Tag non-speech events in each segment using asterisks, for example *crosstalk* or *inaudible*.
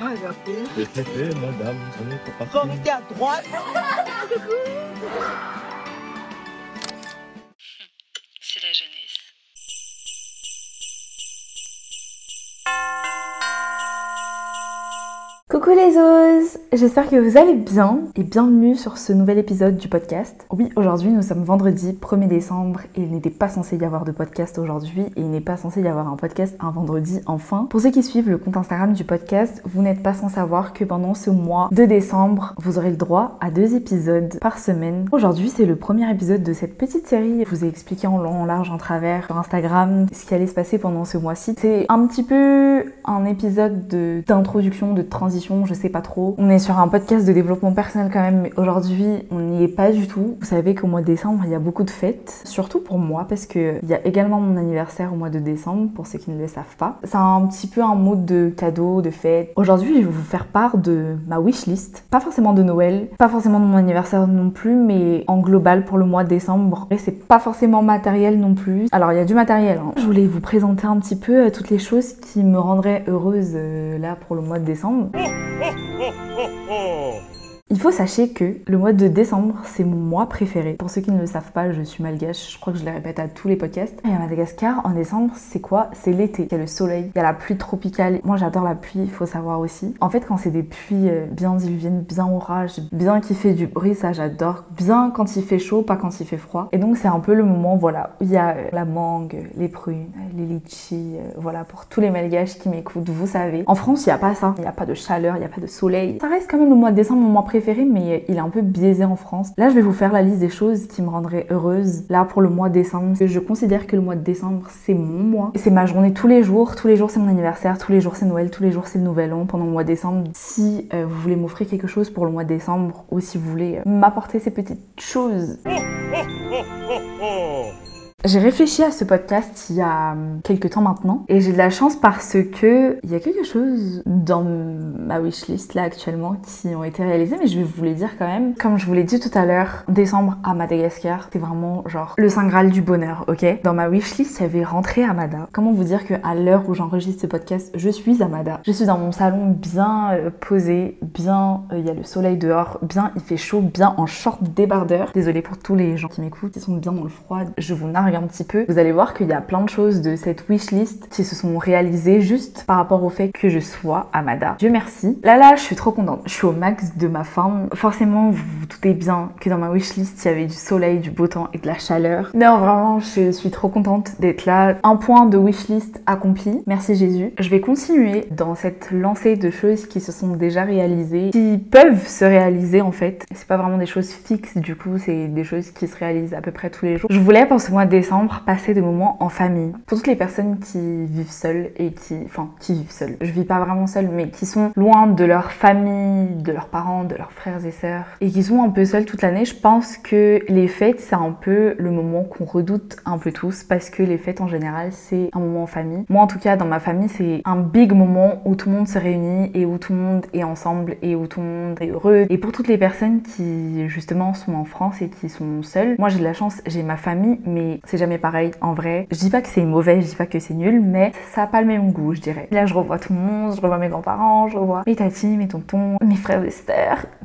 madame, on est pas Faut arrêter à droite. *laughs* Coucou les os J'espère que vous allez bien et bienvenue sur ce nouvel épisode du podcast. Oui, aujourd'hui nous sommes vendredi 1er décembre et il n'était pas censé y avoir de podcast aujourd'hui et il n'est pas censé y avoir un podcast un vendredi enfin. Pour ceux qui suivent le compte Instagram du podcast, vous n'êtes pas sans savoir que pendant ce mois de décembre, vous aurez le droit à deux épisodes par semaine. Aujourd'hui c'est le premier épisode de cette petite série. Je vous ai expliqué en long, en large, en travers sur Instagram ce qui allait se passer pendant ce mois-ci. C'est un petit peu un épisode de- d'introduction, de transition, je sais pas trop. On est sur un podcast de développement personnel quand même, mais aujourd'hui on n'y est pas du tout. Vous savez qu'au mois de décembre il y a beaucoup de fêtes, surtout pour moi parce que il y a également mon anniversaire au mois de décembre pour ceux qui ne le savent pas. C'est un petit peu un mode de cadeau, de fête. Aujourd'hui je vais vous faire part de ma wishlist, pas forcément de Noël, pas forcément de mon anniversaire non plus, mais en global pour le mois de décembre. Et c'est pas forcément matériel non plus. Alors il y a du matériel. hein. Je voulais vous présenter un petit peu euh, toutes les choses qui me rendraient heureuse euh, là pour le mois de décembre. Ho, ho, ho, ho! Il faut sachez que le mois de décembre, c'est mon mois préféré. Pour ceux qui ne le savent pas, je suis malgache, je crois que je le répète à tous les podcasts. Et à Madagascar, en décembre, c'est quoi? C'est l'été. Il y a le soleil, il y a la pluie tropicale. Moi, j'adore la pluie, il faut savoir aussi. En fait, quand c'est des pluies euh, bien diluviennes, bien orage, bien qui fait du bruit, ça j'adore. Bien quand il fait chaud, pas quand il fait froid. Et donc, c'est un peu le moment, voilà, où il y a euh, la mangue, les prunes, les litchis, euh, voilà, pour tous les malgaches qui m'écoutent, vous savez. En France, il n'y a pas ça. Il n'y a pas de chaleur, il n'y a pas de soleil. Ça reste quand même le mois de décembre, mon mois préféré, mais il est un peu biaisé en France. Là, je vais vous faire la liste des choses qui me rendraient heureuse, là, pour le mois de décembre. Je considère que le mois de décembre, c'est mon mois. C'est ma journée tous les jours. Tous les jours, c'est mon anniversaire. Tous les jours, c'est Noël. Tous les jours, c'est le Nouvel An pendant le mois de décembre. Si euh, vous voulez m'offrir quelque chose pour le mois de décembre, ou si vous voulez euh, m'apporter ces petites choses, j'ai réfléchi à ce podcast il y a hum, quelques temps maintenant et j'ai de la chance parce que il y a quelque chose dans ma wishlist là actuellement qui ont été réalisés mais je vais vous les dire quand même. Comme je vous l'ai dit tout à l'heure, décembre à Madagascar, c'est vraiment genre le saint graal du bonheur, ok? Dans ma wishlist, il y avait rentré Amada. Comment vous dire que à l'heure où j'enregistre ce podcast, je suis Amada. Je suis dans mon salon bien euh, posé, bien euh, il y a le soleil dehors, bien il fait chaud, bien en short débardeur. Désolée pour tous les gens qui m'écoutent, qui sont bien dans le froid. Je vous nargue un petit peu. Vous allez voir qu'il y a plein de choses de cette wishlist qui se sont réalisées juste par rapport au fait que je sois Amada. Dieu merci. Là là, je suis trop contente. Je suis au max de ma forme. Forcément, vous vous doutez bien que dans ma wishlist, il y avait du soleil, du beau temps et de la chaleur. Non, vraiment, je suis trop contente d'être là. Un point de wishlist accompli. Merci Jésus. Je vais continuer dans cette lancée de choses qui se sont déjà réalisées, qui peuvent se réaliser en fait. C'est pas vraiment des choses fixes du coup, c'est des choses qui se réalisent à peu près tous les jours. Je voulais pour ce mois de passer des moments en famille. Pour toutes les personnes qui vivent seules et qui, enfin, qui vivent seules. Je vis pas vraiment seule, mais qui sont loin de leur famille, de leurs parents, de leurs frères et sœurs, et qui sont un peu seules toute l'année. Je pense que les fêtes, c'est un peu le moment qu'on redoute un peu tous, parce que les fêtes en général, c'est un moment en famille. Moi, en tout cas, dans ma famille, c'est un big moment où tout le monde se réunit et où tout le monde est ensemble et où tout le monde est heureux. Et pour toutes les personnes qui, justement, sont en France et qui sont seules, moi, j'ai de la chance, j'ai ma famille, mais c'est jamais pareil en vrai. Je dis pas que c'est mauvais, je dis pas que c'est nul, mais ça a pas le même goût, je dirais. Là, je revois tout le monde, je revois mes grands-parents, je revois mes tatis, mes tontons, mes frères et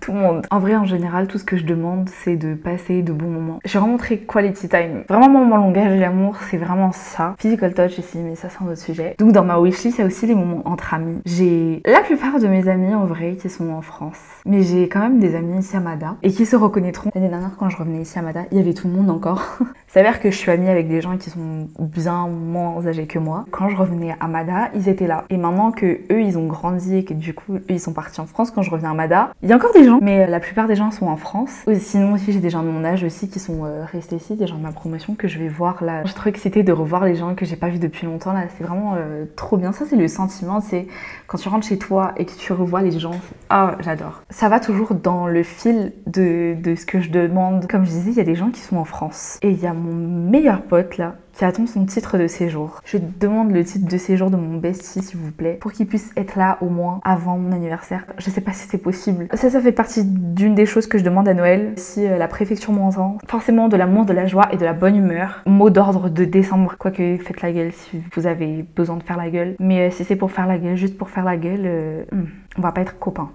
tout le monde. En vrai, en général, tout ce que je demande, c'est de passer de bons moments. Suis vraiment très quality time. Vraiment, mon langage de l'amour, c'est vraiment ça. Physical touch aussi, mais ça, c'est un autre sujet. Donc, dans ma wishlist, il y a aussi les moments entre amis. J'ai la plupart de mes amis, en vrai, qui sont en France. Mais j'ai quand même des amis ici à Mada et qui se reconnaîtront. L'année dernière, quand je revenais ici à Mada, il y avait tout le monde encore. *laughs* S'avère que je suis amie avec des gens qui sont bien moins âgés que moi. Quand je revenais à Mada, ils étaient là. Et maintenant que eux, ils ont grandi et que du coup, ils sont partis en France, quand je reviens à Mada, il y a encore des gens, mais la plupart des gens sont en France. Sinon aussi, j'ai des gens de mon âge aussi qui sont euh, restés ici, des gens de ma promotion que je vais voir là. Je suis trop excitée de revoir les gens que j'ai pas vus depuis longtemps là. C'est vraiment euh, trop bien. Ça, c'est le sentiment, c'est quand tu rentres chez toi et que tu revois les gens. Ah, j'adore. Ça va toujours dans le fil de ce que je demande. Comme je disais, il y a des gens qui sont en France. Et il y a mon meilleur pote là qui attend son titre de séjour. Je demande le titre de séjour de mon bestie, s'il vous plaît, pour qu'il puisse être là au moins avant mon anniversaire. Je sais pas si c'est possible. Ça, ça fait partie d'une des choses que je demande à Noël. Si euh, la préfecture m'entend, forcément de l'amour, de la joie et de la bonne humeur. Mot d'ordre de décembre. Quoique, faites la gueule si vous avez besoin de faire la gueule. Mais euh, si c'est pour faire la gueule, juste pour faire la gueule, euh, hmm, on va pas être copains.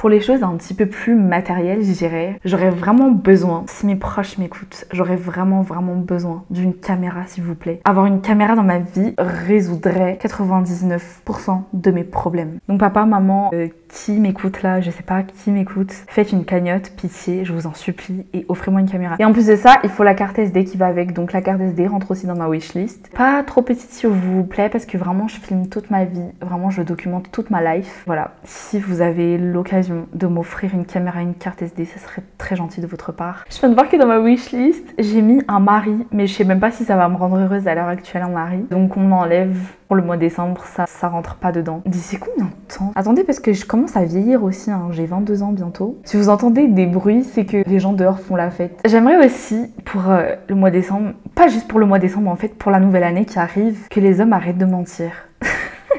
Pour les choses un petit peu plus matérielles, je dirais, j'aurais vraiment besoin, si mes proches m'écoutent, j'aurais vraiment vraiment besoin d'une caméra s'il vous plaît. Avoir une caméra dans ma vie résoudrait 99% de mes problèmes. Donc papa, maman, euh, qui m'écoute là, je sais pas qui m'écoute, faites une cagnotte, pitié, je vous en supplie, et offrez-moi une caméra. Et en plus de ça, il faut la carte SD qui va avec, donc la carte SD rentre aussi dans ma wishlist. Pas trop petite s'il vous plaît, parce que vraiment je filme toute ma vie, vraiment je documente toute ma life. Voilà, si vous avez l'occasion de m'offrir une caméra et une carte SD, ce serait très gentil de votre part. Je viens de voir que dans ma wishlist, j'ai mis un mari, mais je sais même pas si ça va me rendre heureuse à l'heure actuelle un mari. Donc on enlève pour le mois de décembre, ça, ça rentre pas dedans. D'ici combien de temps? Attendez, parce que je commence à vieillir aussi, hein. j'ai 22 ans bientôt. Si vous entendez des bruits, c'est que les gens dehors font la fête. J'aimerais aussi, pour euh, le mois de décembre, pas juste pour le mois de décembre, en fait, pour la nouvelle année qui arrive, que les hommes arrêtent de mentir.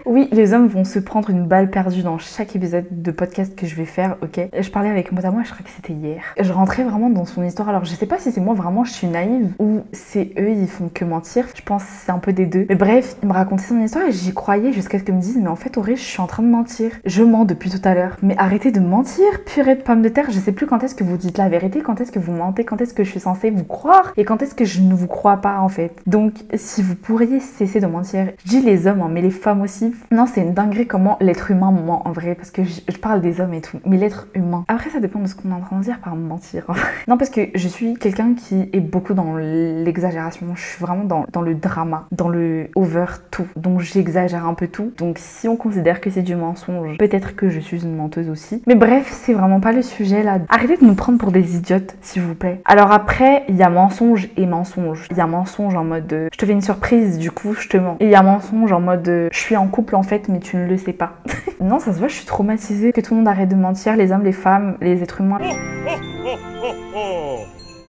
Oui, les hommes vont se prendre une balle perdue dans chaque épisode de podcast que je vais faire, ok? Je parlais avec moi, je crois que c'était hier. Je rentrais vraiment dans son histoire, alors je sais pas si c'est moi vraiment je suis naïve ou c'est eux ils font que mentir. Je pense que c'est un peu des deux. Mais bref, il me racontait son histoire et j'y croyais jusqu'à ce qu'ils me disent mais en fait Auré, je suis en train de mentir. Je mens depuis tout à l'heure. Mais arrêtez de mentir, purée de pommes de terre, je sais plus quand est-ce que vous dites la vérité, quand est-ce que vous mentez, quand est-ce que je suis censée vous croire et quand est-ce que je ne vous crois pas en fait. Donc si vous pourriez cesser de mentir, je dis les hommes, hein, mais les femmes aussi. Non, c'est une dinguerie comment l'être humain ment en vrai, parce que je, parle des hommes et tout, mais l'être humain. Après, ça dépend de ce qu'on est en train de dire par mentir. non, parce que je suis quelqu'un qui est beaucoup dans l'exagération. Je suis vraiment dans, le drama, dans le over tout. Donc j'exagère un peu tout. Donc si on considère que c'est du mensonge, peut-être que je suis une menteuse aussi. Mais bref, c'est vraiment pas le sujet là. Arrêtez de nous prendre pour des idiotes, s'il vous plaît. Alors après, il y a mensonge et mensonge. Il y a mensonge en mode je te fais une surprise, du coup je te mens. Et il y a mensonge en mode je suis en couple en fait, mais tu ne le sais pas. *laughs* non, ça se voit, je suis traumatisée. Que tout le monde arrête de mentir, les hommes, les femmes, les êtres humains.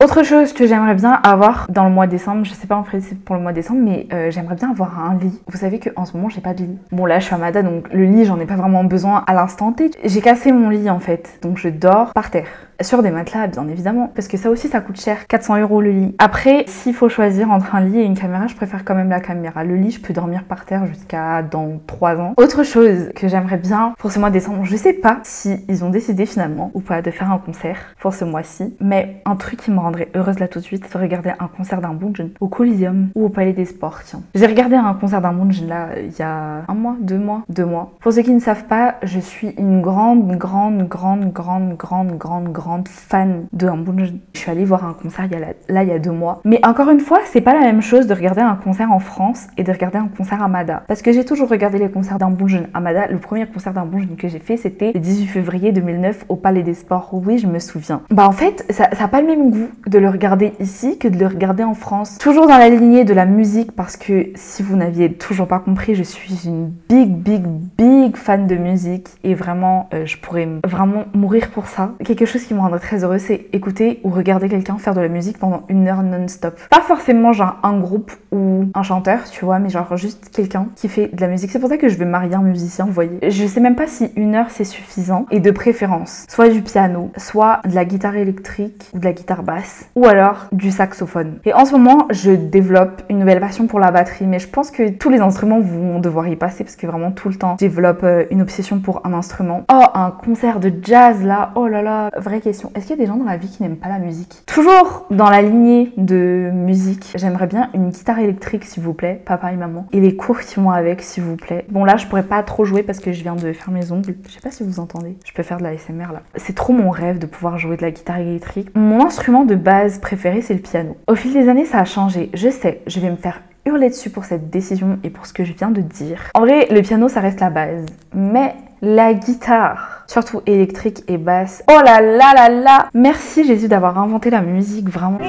Autre chose que j'aimerais bien avoir dans le mois de décembre, je sais pas en fait c'est pour le mois de décembre, mais euh, j'aimerais bien avoir un lit. Vous savez qu'en ce moment j'ai pas de lit. Bon là je suis à Mada donc le lit j'en ai pas vraiment besoin à l'instant T. J'ai cassé mon lit en fait, donc je dors par terre sur des matelas, bien évidemment, parce que ça aussi ça coûte cher, 400 euros le lit. Après, s'il faut choisir entre un lit et une caméra, je préfère quand même la caméra. Le lit, je peux dormir par terre jusqu'à dans 3 ans. Autre chose que j'aimerais bien pour ce mois de décembre, je sais pas si ils ont décidé finalement ou pas de faire un concert pour ce mois-ci, mais un truc qui me rendrait heureuse là tout de suite, c'est de regarder un concert d'un Bunjin au Coliseum ou au Palais des Sports. Tiens, j'ai regardé un concert d'un Bunjin là il y a un mois, deux mois, deux mois. Pour ceux qui ne savent pas, je suis une grande, grande, grande, grande, grande, grande, grande fan de Hambun. Je suis allée voir un concert là, il y a deux mois. Mais encore une fois, c'est pas la même chose de regarder un concert en France et de regarder un concert à Mada. Parce que j'ai toujours regardé les concerts d'Ambunjun à Mada. Le premier concert d'Ambunjun que j'ai fait, c'était le 18 février 2009 au Palais des Sports. Oui, je me souviens. Bah en fait, ça n'a pas le même goût de le regarder ici que de le regarder en France. Toujours dans la lignée de la musique parce que si vous n'aviez toujours pas compris, je suis une big, big, big fan de musique et vraiment, euh, je pourrais vraiment mourir pour ça. Quelque chose qui me rendrait très heureux, c'est écouter ou regarder quelqu'un faire de la musique pendant une heure non-stop. Pas forcément genre un groupe ou un chanteur, tu vois, mais genre juste quelqu'un qui fait de la musique. C'est pour ça que je vais marier un musicien, vous voyez. Je sais même pas si une heure c'est suffisant et de préférence, soit du piano, soit de la guitare électrique ou de la guitare basse, ou alors du saxophone. Et en ce moment, je développe une nouvelle passion pour la batterie, mais je pense que tous les instruments vont devoir y passer parce que vraiment tout le temps, je développe euh, une obsession pour un instrument. Oh, un concert de jazz là, oh là là, vraie Est-ce qu'il y a des gens dans la vie qui n'aiment pas la musique? Toujours dans la lignée de musique, j'aimerais bien une guitare électrique s'il vous plaît, papa et maman, et les cours qui vont avec s'il vous plaît. Bon là, je pourrais pas trop jouer parce que je viens de faire mes ongles. Je sais pas si vous entendez. Je peux faire de la SMR là. C'est trop mon rêve de pouvoir jouer de la guitare électrique. Mon instrument de base préféré, c'est le piano. Au fil des années, ça a changé. Je sais, je vais me faire hurler dessus pour cette décision et pour ce que je viens de dire. En vrai, le piano, ça reste la base. Mais la guitare, surtout électrique et basse. Oh là là là là Merci Jésus d'avoir inventé la musique, vraiment.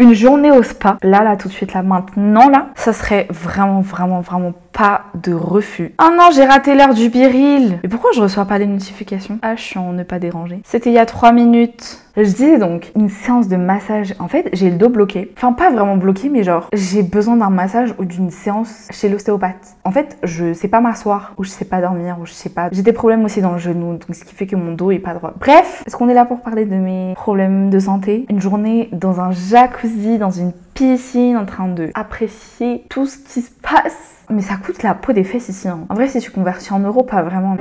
Une journée au spa, là, là, tout de suite, là, maintenant, là, ça serait vraiment, vraiment, vraiment pas de refus. Oh non, j'ai raté l'heure du biril. Mais pourquoi je reçois pas les notifications? Ah, en ne pas déranger. C'était il y a 3 minutes. Je disais donc une séance de massage. En fait, j'ai le dos bloqué. Enfin, pas vraiment bloqué, mais genre, j'ai besoin d'un massage ou d'une séance chez l'ostéopathe. En fait, je sais pas m'asseoir, ou je sais pas dormir, ou je sais pas. J'ai des problèmes aussi dans le genou, donc ce qui fait que mon dos est pas droit. Bref, est-ce qu'on est là pour parler de mes problèmes de santé? Une journée dans un jacuzzi, dans une piscine, en train de apprécier tout ce qui se passe. Mais ça coûte la peau des fesses ici. hein. En vrai, si tu convertis en euros, pas vraiment.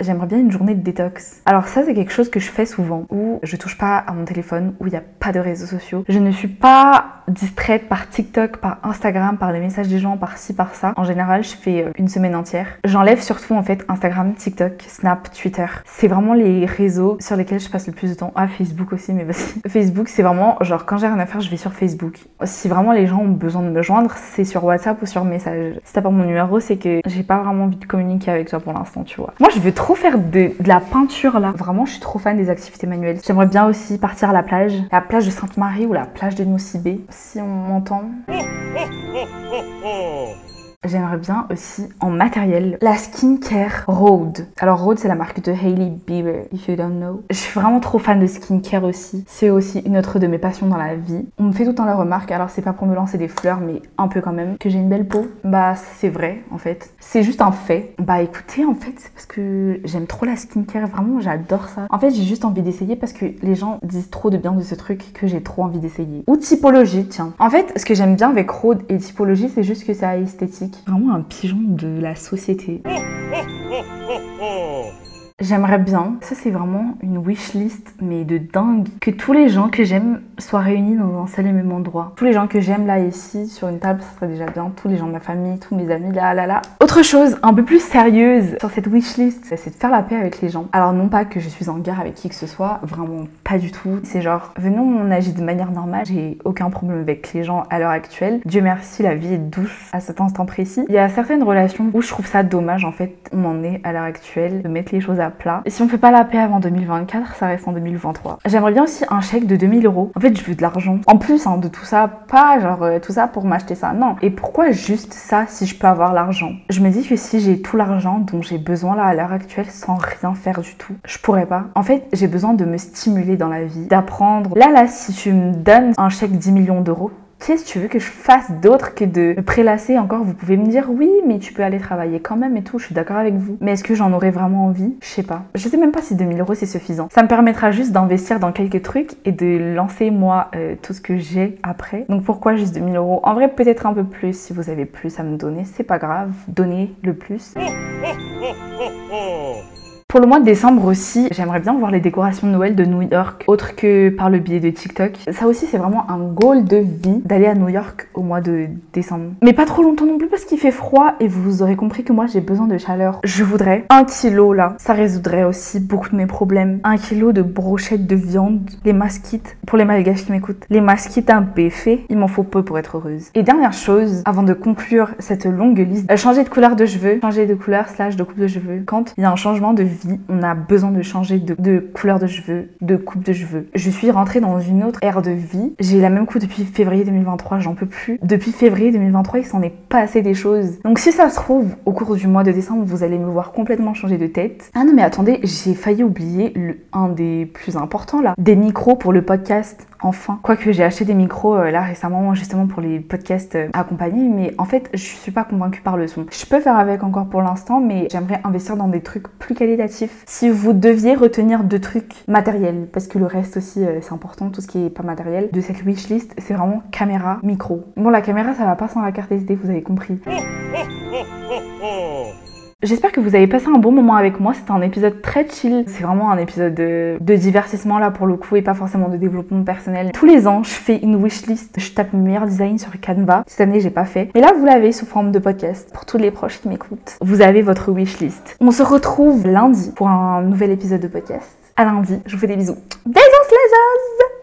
J'aimerais bien une journée de détox. Alors ça, c'est quelque chose que je fais souvent, où je touche pas à mon téléphone, où il n'y a pas de réseaux sociaux. Je ne suis pas distraite par TikTok, par Instagram, par les messages des gens, par ci, par ça. En général, je fais euh, une semaine entière. J'enlève surtout en fait Instagram, TikTok, Snap, Twitter. C'est vraiment les réseaux sur lesquels je passe le plus de temps. Ah, Facebook aussi, mais vas-y. *laughs* Facebook, c'est vraiment genre quand j'ai rien à faire, je vais sur Facebook. Si vraiment les gens ont besoin de me joindre, c'est sur WhatsApp ou sur message. Si t'as pas mon numéro, c'est que j'ai pas vraiment envie de communiquer avec toi pour l'instant, tu vois. Moi, je veux trop faire de, la peinture là. Vraiment, je suis trop fan des activités manuelles. J'aimerais bien aussi partir à la plage, la plage de Sainte-Marie ou la plage de Nosibé, si on m'entend. J'aimerais bien aussi en matériel la skincare Rode. Alors Rode c'est la marque de Hailey Bieber, if you don't know. Je suis vraiment trop fan de skincare aussi. C'est aussi une autre de mes passions dans la vie. On me fait tout le temps la remarque, alors c'est pas pour me lancer des fleurs, mais un peu quand même, que j'ai une belle peau. Bah c'est vrai en fait. C'est juste un fait. Bah écoutez, en fait c'est parce que j'aime trop la skincare, vraiment j'adore ça. En fait j'ai juste envie d'essayer parce que les gens disent trop de bien de ce truc que j'ai trop envie d'essayer. Ou typologie, tiens. En fait ce que j'aime bien avec Rode et typologie c'est juste que c'est esthétique. Vraiment un pigeon de la société. J'aimerais bien, ça c'est vraiment une wish list, mais de dingue, que tous les gens que j'aime soient réunis dans un seul et même endroit. Tous les gens que j'aime là ici, sur une table, ça serait déjà bien. Tous les gens de ma famille, tous mes amis, là, là, là. Autre chose, un peu plus sérieuse sur cette wish list, c'est de faire la paix avec les gens. Alors non pas que je suis en guerre avec qui que ce soit, vraiment pas du tout. C'est genre, venons, on agit de manière normale, j'ai aucun problème avec les gens à l'heure actuelle. Dieu merci, la vie est douce à cet instant précis. Il y a certaines relations où je trouve ça dommage en fait, on en est à l'heure actuelle, de mettre les choses à plat. Et si on fait pas la paix avant 2024, ça reste en 2023. J'aimerais bien aussi un chèque de 2000 euros. En fait, je veux de l'argent. En plus hein, de tout ça, pas genre euh, tout ça pour m'acheter ça, non. Et pourquoi juste ça si je peux avoir l'argent? Je me dis que si j'ai tout l'argent dont j'ai besoin là à l'heure actuelle sans rien faire du tout, je pourrais pas. En fait, j'ai besoin de me stimuler dans la vie, d'apprendre. Là, là, si tu me donnes un chèque 10 millions d'euros, Qu'est-ce que tu veux que je fasse d'autre que de me prélasser encore? Vous pouvez me dire oui, mais tu peux aller travailler quand même et tout, je suis d'accord avec vous. Mais est-ce que j'en aurais vraiment envie? Je sais pas. Je sais même pas si 2000 euros c'est suffisant. Ça me permettra juste d'investir dans quelques trucs et de lancer moi euh, tout ce que j'ai après. Donc pourquoi juste 2000 euros? En vrai, peut-être un peu plus si vous avez plus à me donner, c'est pas grave. Donnez le plus. *laughs* Pour le mois de décembre aussi, j'aimerais bien voir les décorations de Noël de New York, autre que par le biais de TikTok. Ça aussi, c'est vraiment un goal de vie d'aller à New York au mois de décembre. Mais pas trop longtemps non plus parce qu'il fait froid et vous aurez compris que moi j'ai besoin de chaleur. Je voudrais un kilo là, ça résoudrait aussi beaucoup de mes problèmes. Un kilo de brochettes de viande, les masquites, pour les malgaches qui m'écoutent, les masquites un fait, il m'en faut peu pour être heureuse. Et dernière chose, avant de conclure cette longue liste, euh, changer de couleur de cheveux, changer de couleur slash de coupe de cheveux. Quand il y a un changement de vie, on a besoin de changer de, couleur de cheveux, de coupe de cheveux. Je suis rentrée dans une autre ère de vie. J'ai la même coupe depuis février 2023, j'en peux plus. Depuis février 2023, il s'en est passé des choses. Donc si ça se trouve, au cours du mois de décembre, vous allez me voir complètement changer de tête. Ah non mais attendez, j'ai failli oublier le, un des plus importants là. Des micros pour le podcast enfin. Quoique j'ai acheté des micros euh, là récemment justement pour les podcasts euh, accompagnés, mais en fait je suis pas convaincue par le son. Je peux faire avec encore pour l'instant, mais j'aimerais investir dans des trucs plus qualitatifs. Si vous deviez retenir deux trucs matériels, parce que le reste aussi euh, c'est important, tout ce qui est pas matériel, de cette wishlist, c'est vraiment caméra, micro. Bon la caméra ça va pas sans la carte SD, vous avez compris. *laughs* J'espère que vous avez passé un bon moment avec moi. C'était un épisode très chill. C'est vraiment un épisode de, divertissement là pour le coup et pas forcément de développement personnel. Tous les ans, je fais une wishlist. Je tape meilleur design sur Canva. Cette année, j'ai pas fait. Mais là, vous l'avez sous forme de podcast pour tous les proches qui m'écoutent. Vous avez votre wishlist. On se retrouve lundi pour un nouvel épisode de podcast. À lundi. Je vous fais des bisous. Os